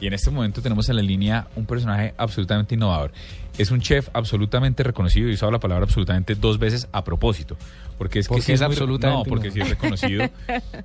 Y en este momento tenemos en la línea un personaje absolutamente innovador. Es un chef absolutamente reconocido y he usado la palabra absolutamente dos veces a propósito. Porque es que Porque sí es muy- absolutamente No, porque sí es reconocido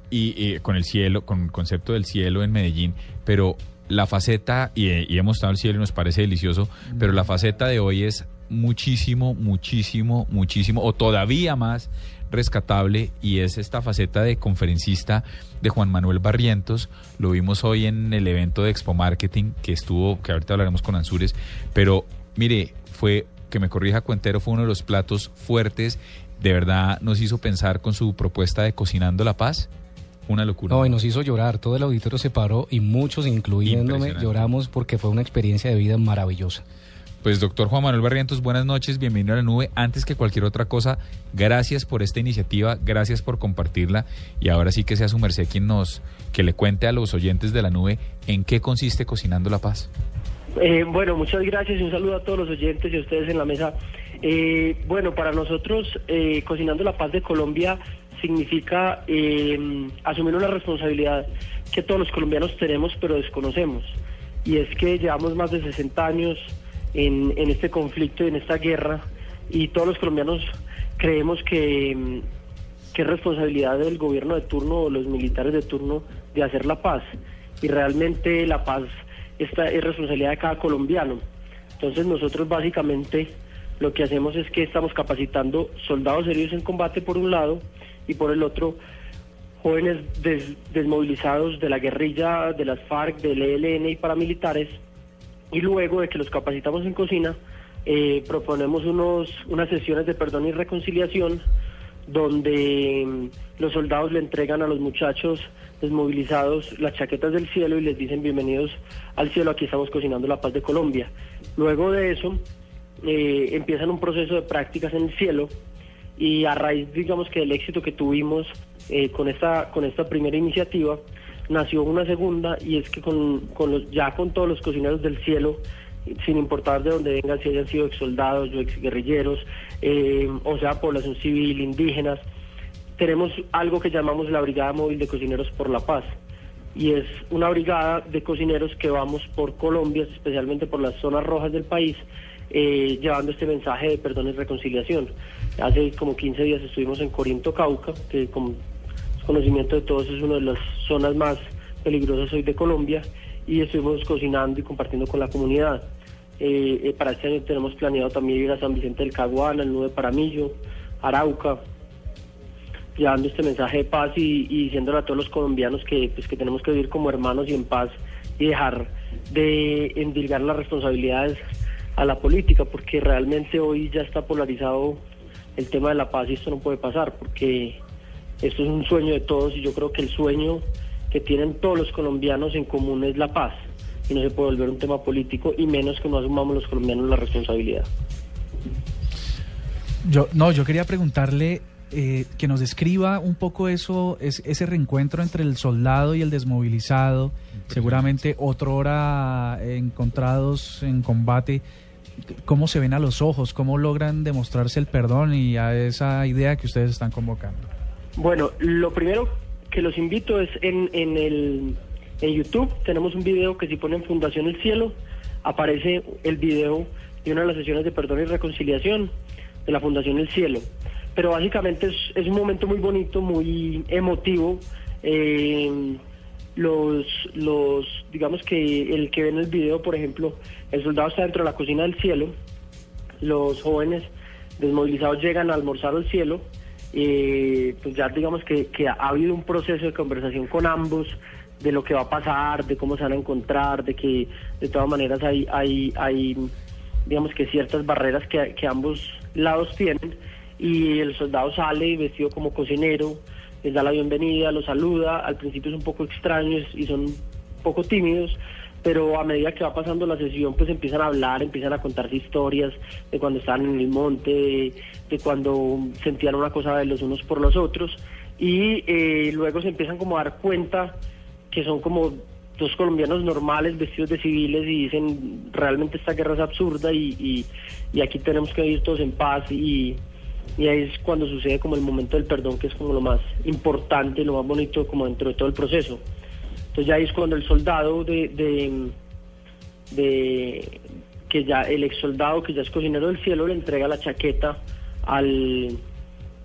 y, y con el cielo, con el concepto del cielo en Medellín. Pero la faceta, y, y hemos estado al cielo y nos parece delicioso, pero la faceta de hoy es muchísimo, muchísimo, muchísimo, o todavía más rescatable y es esta faceta de conferencista de Juan Manuel Barrientos. Lo vimos hoy en el evento de Expo Marketing que estuvo, que ahorita hablaremos con Ansures, pero mire, fue, que me corrija Cuentero, fue uno de los platos fuertes, de verdad nos hizo pensar con su propuesta de Cocinando la Paz. Una locura. No, y nos hizo llorar. Todo el auditorio se paró y muchos, incluyéndome, lloramos porque fue una experiencia de vida maravillosa. Pues doctor Juan Manuel Barrientos, buenas noches, bienvenido a la nube. Antes que cualquier otra cosa, gracias por esta iniciativa, gracias por compartirla y ahora sí que sea su merced quien nos, que le cuente a los oyentes de la nube en qué consiste Cocinando la Paz. Eh, bueno, muchas gracias y un saludo a todos los oyentes y a ustedes en la mesa. Eh, bueno, para nosotros, eh, Cocinando la Paz de Colombia significa eh, asumir una responsabilidad que todos los colombianos tenemos pero desconocemos. Y es que llevamos más de 60 años en, en este conflicto y en esta guerra y todos los colombianos creemos que, mm, que es responsabilidad del gobierno de turno o los militares de turno de hacer la paz. Y realmente la paz esta es responsabilidad de cada colombiano. Entonces nosotros básicamente lo que hacemos es que estamos capacitando soldados heridos en combate por un lado y por el otro jóvenes des- desmovilizados de la guerrilla, de las FARC, del ELN y paramilitares y luego de que los capacitamos en cocina, eh, proponemos unos, unas sesiones de perdón y reconciliación donde mm, los soldados le entregan a los muchachos desmovilizados las chaquetas del cielo y les dicen bienvenidos al cielo, aquí estamos cocinando la paz de Colombia. Luego de eso eh, empiezan un proceso de prácticas en el cielo y a raíz, digamos que del éxito que tuvimos eh, con esta con esta primera iniciativa, nació una segunda y es que con, con los, ya con todos los cocineros del cielo, sin importar de dónde vengan, si hayan sido ex soldados o ex guerrilleros, eh, o sea, población civil, indígenas, tenemos algo que llamamos la Brigada Móvil de Cocineros por la Paz. Y es una brigada de cocineros que vamos por Colombia, especialmente por las zonas rojas del país, eh, llevando este mensaje de perdón y reconciliación. Hace como 15 días estuvimos en Corinto, Cauca, que como conocimiento de todos es una de las zonas más peligrosas hoy de Colombia, y estuvimos cocinando y compartiendo con la comunidad. Eh, eh, para este año tenemos planeado también ir a San Vicente del Caguán, al Nube Paramillo, Arauca, llevando este mensaje de paz y, y diciéndole a todos los colombianos que, pues, que tenemos que vivir como hermanos y en paz y dejar de endilgar las responsabilidades a la política, porque realmente hoy ya está polarizado el tema de la paz y esto no puede pasar, porque esto es un sueño de todos y yo creo que el sueño que tienen todos los colombianos en común es la paz y no se puede volver un tema político y menos que no asumamos los colombianos la responsabilidad. Yo, no, yo quería preguntarle eh, que nos describa un poco eso, es, ese reencuentro entre el soldado y el desmovilizado, seguramente otrora encontrados en combate. ¿Cómo se ven a los ojos? ¿Cómo logran demostrarse el perdón y a esa idea que ustedes están convocando? Bueno, lo primero que los invito es en, en, el, en YouTube, tenemos un video que si ponen Fundación El Cielo, aparece el video de una de las sesiones de perdón y reconciliación de la Fundación El Cielo. Pero básicamente es, es un momento muy bonito, muy emotivo. Eh, los, los, digamos que el que ve en el video, por ejemplo, el soldado está dentro de la cocina del cielo, los jóvenes desmovilizados llegan a almorzar al cielo, eh, pues ya digamos que, que ha habido un proceso de conversación con ambos de lo que va a pasar, de cómo se van a encontrar, de que de todas maneras hay, hay, hay digamos que ciertas barreras que, ambos lados tienen. Y el soldado sale vestido como cocinero, les da la bienvenida, los saluda, al principio es un poco extraño es- y son un poco tímidos, pero a medida que va pasando la sesión pues empiezan a hablar, empiezan a contarse historias de cuando estaban en el monte, de, cuando sentían una cosa de los unos por los otros y eh, luego se empiezan como a dar cuenta que son como dos colombianos normales vestidos de civiles y dicen realmente esta guerra es absurda y, y, y aquí tenemos que vivir todos en paz y, y ahí es cuando sucede como el momento del perdón que es como lo más importante, lo más bonito como dentro de todo el proceso. Entonces ya es cuando el soldado de, de, de que ya el ex soldado que ya es cocinero del cielo le entrega la chaqueta al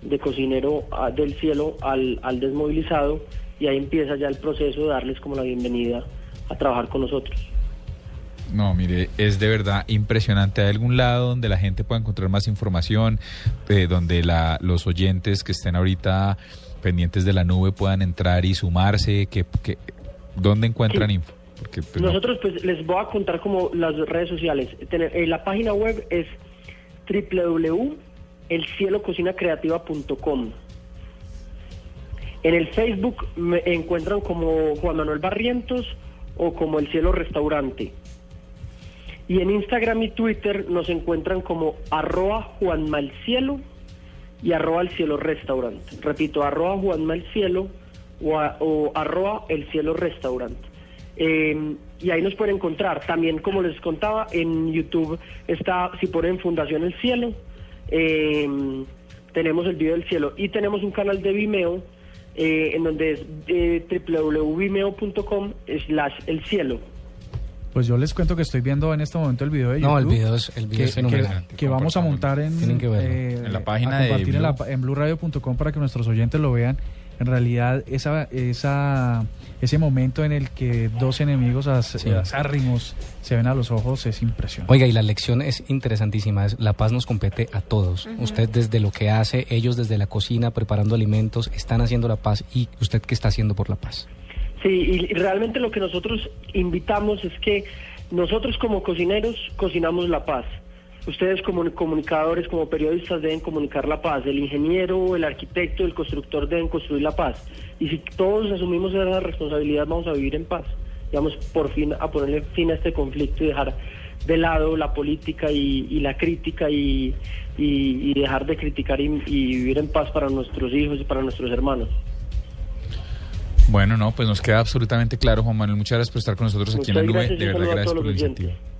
de cocinero del cielo al, al desmovilizado y ahí empieza ya el proceso de darles como la bienvenida a trabajar con nosotros. No, mire, es de verdad impresionante. ¿Hay algún lado donde la gente pueda encontrar más información, eh, donde la, los oyentes que estén ahorita pendientes de la nube puedan entrar y sumarse? Que, que, ¿Dónde encuentran Sí. info? Porque, pues, no. Nosotros pues les voy a contar como las redes sociales. Tener- eh, la página web es www.elcielococinacreativa.com. En el Facebook me encuentran como Juan Manuel Barrientos o como El Cielo Restaurante. Y en Instagram y Twitter nos encuentran como arroba Juanmalcielo y arroba El Cielo Restaurante. Repito, arroba Juanmalcielo o, a- o arroba El Cielo Restaurante. Eh, y ahí nos pueden encontrar. También, como les contaba, en YouTube está, si ponen Fundación El Cielo, eh, tenemos el video del cielo y tenemos un canal de Vimeo eh, en donde es eh, www.vimeo.com slash el cielo. Pues yo les cuento que estoy viendo en este momento el video de YouTube. No, el video es, el video que, es que- que vamos a montar en, que eh, En la página a de compartir en, la, Blue. en blueradio.com para que nuestros oyentes lo vean. En realidad, esa, esa, ese momento en el que dos enemigos Sí. acérrimos se ven a los ojos es impresionante. Oiga, y la lección es interesantísima. es la paz nos compete a todos. Usted desde lo que hace, ellos desde la cocina preparando alimentos, están haciendo la paz. ¿Y usted qué está haciendo por la paz? Sí, y realmente lo que nosotros invitamos es que nosotros como cocineros cocinamos la paz. Ustedes como comunicadores, como periodistas deben comunicar la paz. El ingeniero, el arquitecto, el constructor deben construir la paz. Y si todos asumimos esa responsabilidad vamos a vivir en paz. Y vamos por fin a ponerle fin a este conflicto y dejar de lado la política y, y la crítica y, y- y dejar de criticar y, y vivir en paz para nuestros hijos y para nuestros hermanos. Bueno, no, pues nos queda absolutamente claro, Juan Manuel. Muchas gracias por estar con nosotros aquí en la nube. De verdad, gracias por iniciativa. oyentes.